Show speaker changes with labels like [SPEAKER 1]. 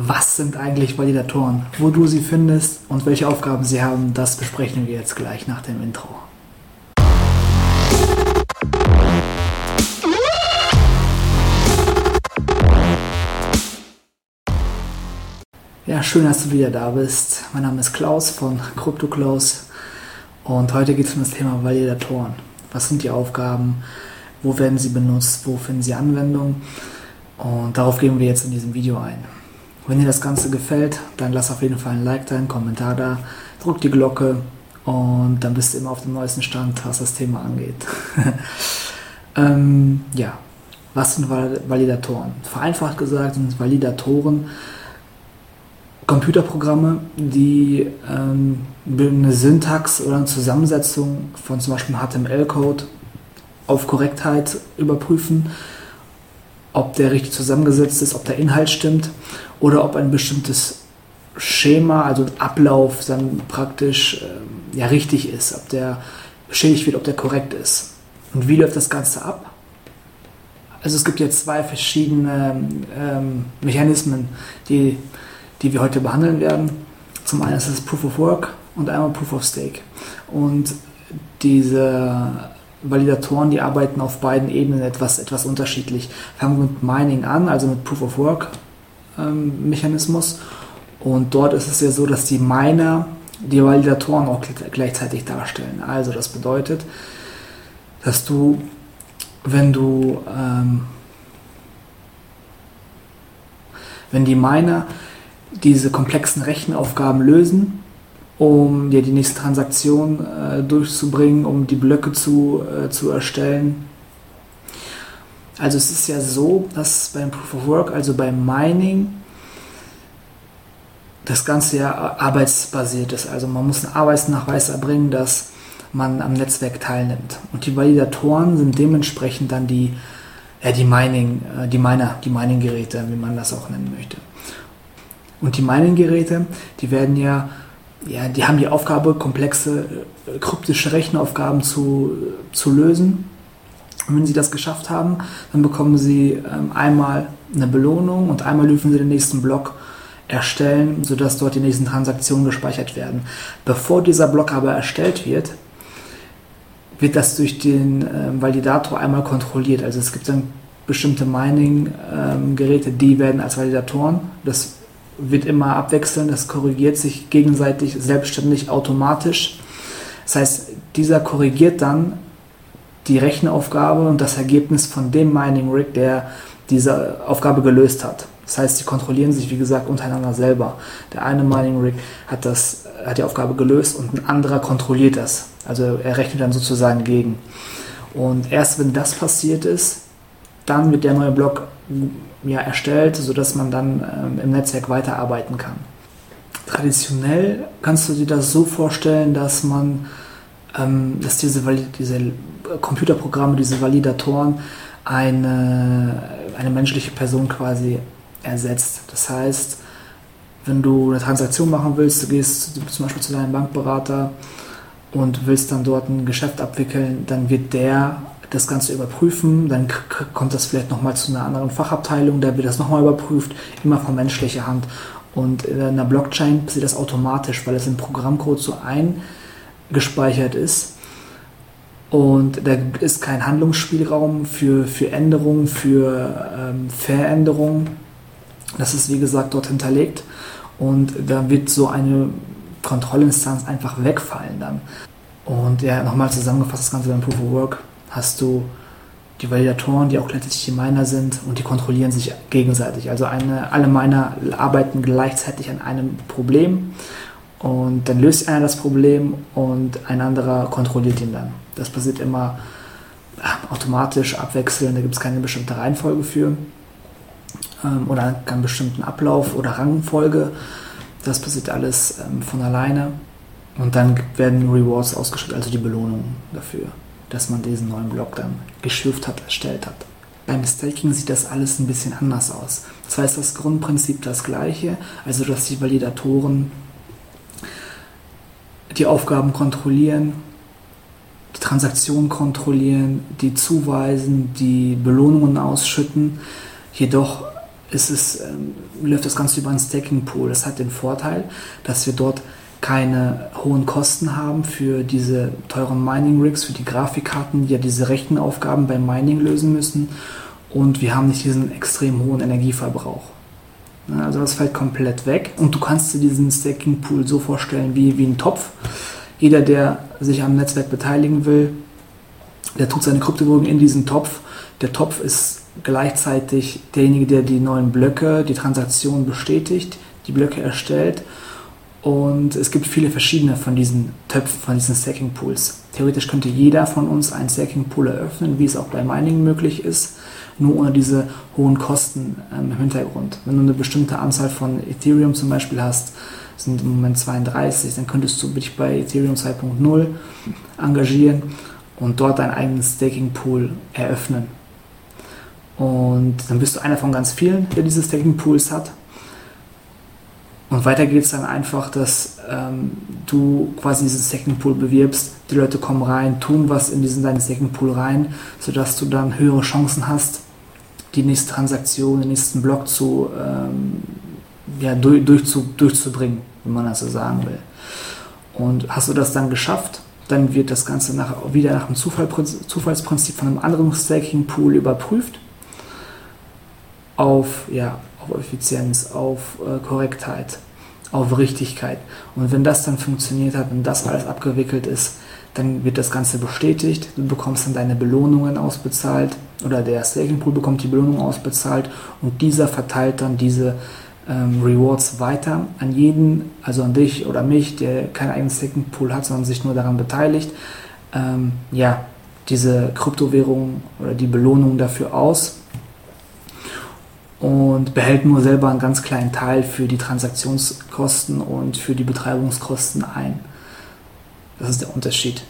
[SPEAKER 1] Was sind eigentlich Validatoren? Wo du sie findest und welche Aufgaben sie haben, das besprechen wir jetzt gleich nach dem Intro. Ja, schön, dass du wieder da bist. Mein Name ist Klaus von CryptoKlaus und heute geht es um das Thema Validatoren. Was sind die Aufgaben? Wo werden sie benutzt? Wo finden sie Anwendung? Und darauf gehen wir jetzt in diesem Video ein. Wenn dir das Ganze gefällt, dann lass auf jeden Fall ein Like da, einen Kommentar da, drück die Glocke und dann bist du immer auf dem neuesten Stand, was das Thema angeht. ähm, ja, was sind Validatoren? Vereinfacht gesagt sind Validatoren Computerprogramme, die ähm, eine Syntax oder eine Zusammensetzung von zum Beispiel HTML-Code auf Korrektheit überprüfen ob der richtig zusammengesetzt ist, ob der Inhalt stimmt oder ob ein bestimmtes Schema, also ein Ablauf dann praktisch äh, ja richtig ist, ob der beschädigt wird, ob der korrekt ist. Und wie läuft das Ganze ab? Also es gibt jetzt zwei verschiedene ähm, Mechanismen, die, die wir heute behandeln werden. Zum einen ist es Proof of Work und einmal Proof of Stake. Und diese Validatoren, die arbeiten auf beiden Ebenen etwas, etwas unterschiedlich. Fangen wir mit Mining an, also mit Proof of Work ähm, Mechanismus. Und dort ist es ja so, dass die Miner die Validatoren auch gleichzeitig darstellen. Also das bedeutet, dass du, wenn du, ähm, wenn die Miner diese komplexen Rechenaufgaben lösen, um dir die nächste Transaktion äh, durchzubringen, um die Blöcke zu, äh, zu erstellen. Also es ist ja so, dass beim Proof of Work, also beim Mining, das Ganze ja arbeitsbasiert ist. Also man muss einen Arbeitsnachweis erbringen, dass man am Netzwerk teilnimmt. Und die Validatoren sind dementsprechend dann die, ja, die Mining, äh, die Miner, die Mining-Geräte, wie man das auch nennen möchte. Und die Mining-Geräte, die werden ja ja, die haben die Aufgabe, komplexe äh, kryptische Rechenaufgaben zu, zu lösen. Und wenn sie das geschafft haben, dann bekommen sie ähm, einmal eine Belohnung und einmal dürfen sie den nächsten Block erstellen, sodass dort die nächsten Transaktionen gespeichert werden. Bevor dieser Block aber erstellt wird, wird das durch den ähm, Validator einmal kontrolliert. Also es gibt dann bestimmte Mining-Geräte, ähm, die werden als Validatoren. Das wird immer abwechseln, das korrigiert sich gegenseitig selbstständig automatisch. Das heißt, dieser korrigiert dann die Rechenaufgabe und das Ergebnis von dem Mining Rig, der diese Aufgabe gelöst hat. Das heißt, sie kontrollieren sich, wie gesagt, untereinander selber. Der eine Mining Rig hat, das, hat die Aufgabe gelöst und ein anderer kontrolliert das. Also er rechnet dann sozusagen gegen. Und erst wenn das passiert ist, dann wird der neue Block ja, erstellt, sodass man dann ähm, im Netzwerk weiterarbeiten kann. Traditionell kannst du dir das so vorstellen, dass man, ähm, dass diese, diese Computerprogramme, diese Validatoren eine, eine menschliche Person quasi ersetzt. Das heißt, wenn du eine Transaktion machen willst, du gehst zum Beispiel zu deinem Bankberater und willst dann dort ein Geschäft abwickeln, dann wird der das Ganze überprüfen, dann kommt das vielleicht nochmal zu einer anderen Fachabteilung, da wird das nochmal überprüft, immer von menschlicher Hand. Und in einer Blockchain passiert das automatisch, weil es im Programmcode so eingespeichert ist. Und da ist kein Handlungsspielraum für, für Änderungen, für ähm, Veränderungen. Das ist wie gesagt dort hinterlegt. Und da wird so eine Kontrollinstanz einfach wegfallen dann. Und ja, nochmal zusammengefasst, das Ganze beim Proof of Work hast du die Validatoren, die auch gleichzeitig die Miner sind und die kontrollieren sich gegenseitig. Also eine, alle Miner arbeiten gleichzeitig an einem Problem und dann löst einer das Problem und ein anderer kontrolliert ihn dann. Das passiert immer automatisch abwechselnd, da gibt es keine bestimmte Reihenfolge für ähm, oder keinen bestimmten Ablauf oder Rangfolge. Das passiert alles ähm, von alleine und dann werden Rewards ausgeschüttet, also die Belohnungen dafür dass man diesen neuen Block dann geschürft hat, erstellt hat. Beim Staking sieht das alles ein bisschen anders aus. Das heißt, das Grundprinzip das gleiche, also dass die Validatoren die Aufgaben kontrollieren, die Transaktionen kontrollieren, die zuweisen, die Belohnungen ausschütten. Jedoch ist es, ähm, läuft das Ganze über einen Staking Pool. Das hat den Vorteil, dass wir dort keine hohen Kosten haben für diese teuren Mining Rigs, für die Grafikkarten, die ja diese Rechenaufgaben beim Mining lösen müssen. Und wir haben nicht diesen extrem hohen Energieverbrauch. Also das fällt komplett weg. Und du kannst dir diesen Staking Pool so vorstellen wie, wie ein Topf. Jeder, der sich am Netzwerk beteiligen will, der tut seine Kryptowährung in diesen Topf. Der Topf ist gleichzeitig derjenige, der die neuen Blöcke, die Transaktion bestätigt, die Blöcke erstellt. Und es gibt viele verschiedene von diesen Töpfen, von diesen Stacking Pools. Theoretisch könnte jeder von uns einen Stacking Pool eröffnen, wie es auch bei Mining möglich ist, nur ohne diese hohen Kosten ähm, im Hintergrund. Wenn du eine bestimmte Anzahl von Ethereum zum Beispiel hast, sind im Moment 32, dann könntest du dich bei Ethereum 2.0 engagieren und dort deinen eigenen Staking Pool eröffnen. Und dann bist du einer von ganz vielen, der diese Staking Pools hat. Und weiter geht es dann einfach, dass ähm, du quasi diesen Staking Pool bewirbst. Die Leute kommen rein, tun was in diesen deinen Staking Pool rein, sodass du dann höhere Chancen hast, die nächste Transaktion, den nächsten Block zu, ähm, ja, durch, durchzu, durchzubringen, wenn man das so sagen will. Und hast du das dann geschafft, dann wird das Ganze nach, wieder nach dem Zufall, Zufallsprinzip von einem anderen Staking Pool überprüft auf, ja, auf Effizienz, auf äh, Korrektheit, auf Richtigkeit. Und wenn das dann funktioniert hat und das alles abgewickelt ist, dann wird das Ganze bestätigt. Du bekommst dann deine Belohnungen ausbezahlt oder der Staking Pool bekommt die Belohnung ausbezahlt und dieser verteilt dann diese ähm, Rewards weiter an jeden, also an dich oder mich, der keinen eigenen Staking Pool hat, sondern sich nur daran beteiligt. Ähm, ja, diese Kryptowährung oder die Belohnung dafür aus und behält nur selber einen ganz kleinen Teil für die Transaktionskosten und für die Betreibungskosten ein. Das ist der Unterschied.